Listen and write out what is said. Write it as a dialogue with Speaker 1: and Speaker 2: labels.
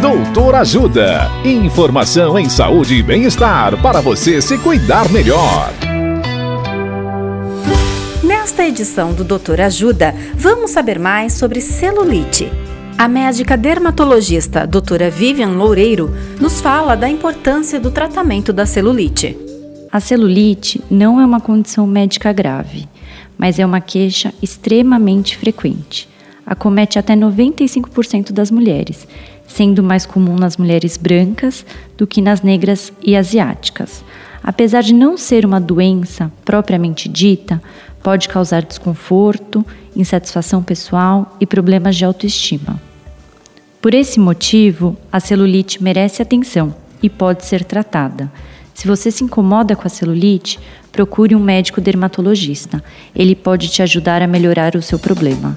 Speaker 1: Doutor Ajuda. Informação em saúde e bem-estar para você se cuidar melhor.
Speaker 2: Nesta edição do Doutor Ajuda, vamos saber mais sobre celulite. A médica dermatologista doutora Vivian Loureiro nos fala da importância do tratamento da celulite.
Speaker 3: A celulite não é uma condição médica grave, mas é uma queixa extremamente frequente. Acomete até 95% das mulheres sendo mais comum nas mulheres brancas do que nas negras e asiáticas. Apesar de não ser uma doença propriamente dita, pode causar desconforto, insatisfação pessoal e problemas de autoestima. Por esse motivo, a celulite merece atenção e pode ser tratada. Se você se incomoda com a celulite, procure um médico dermatologista. Ele pode te ajudar a melhorar o seu problema.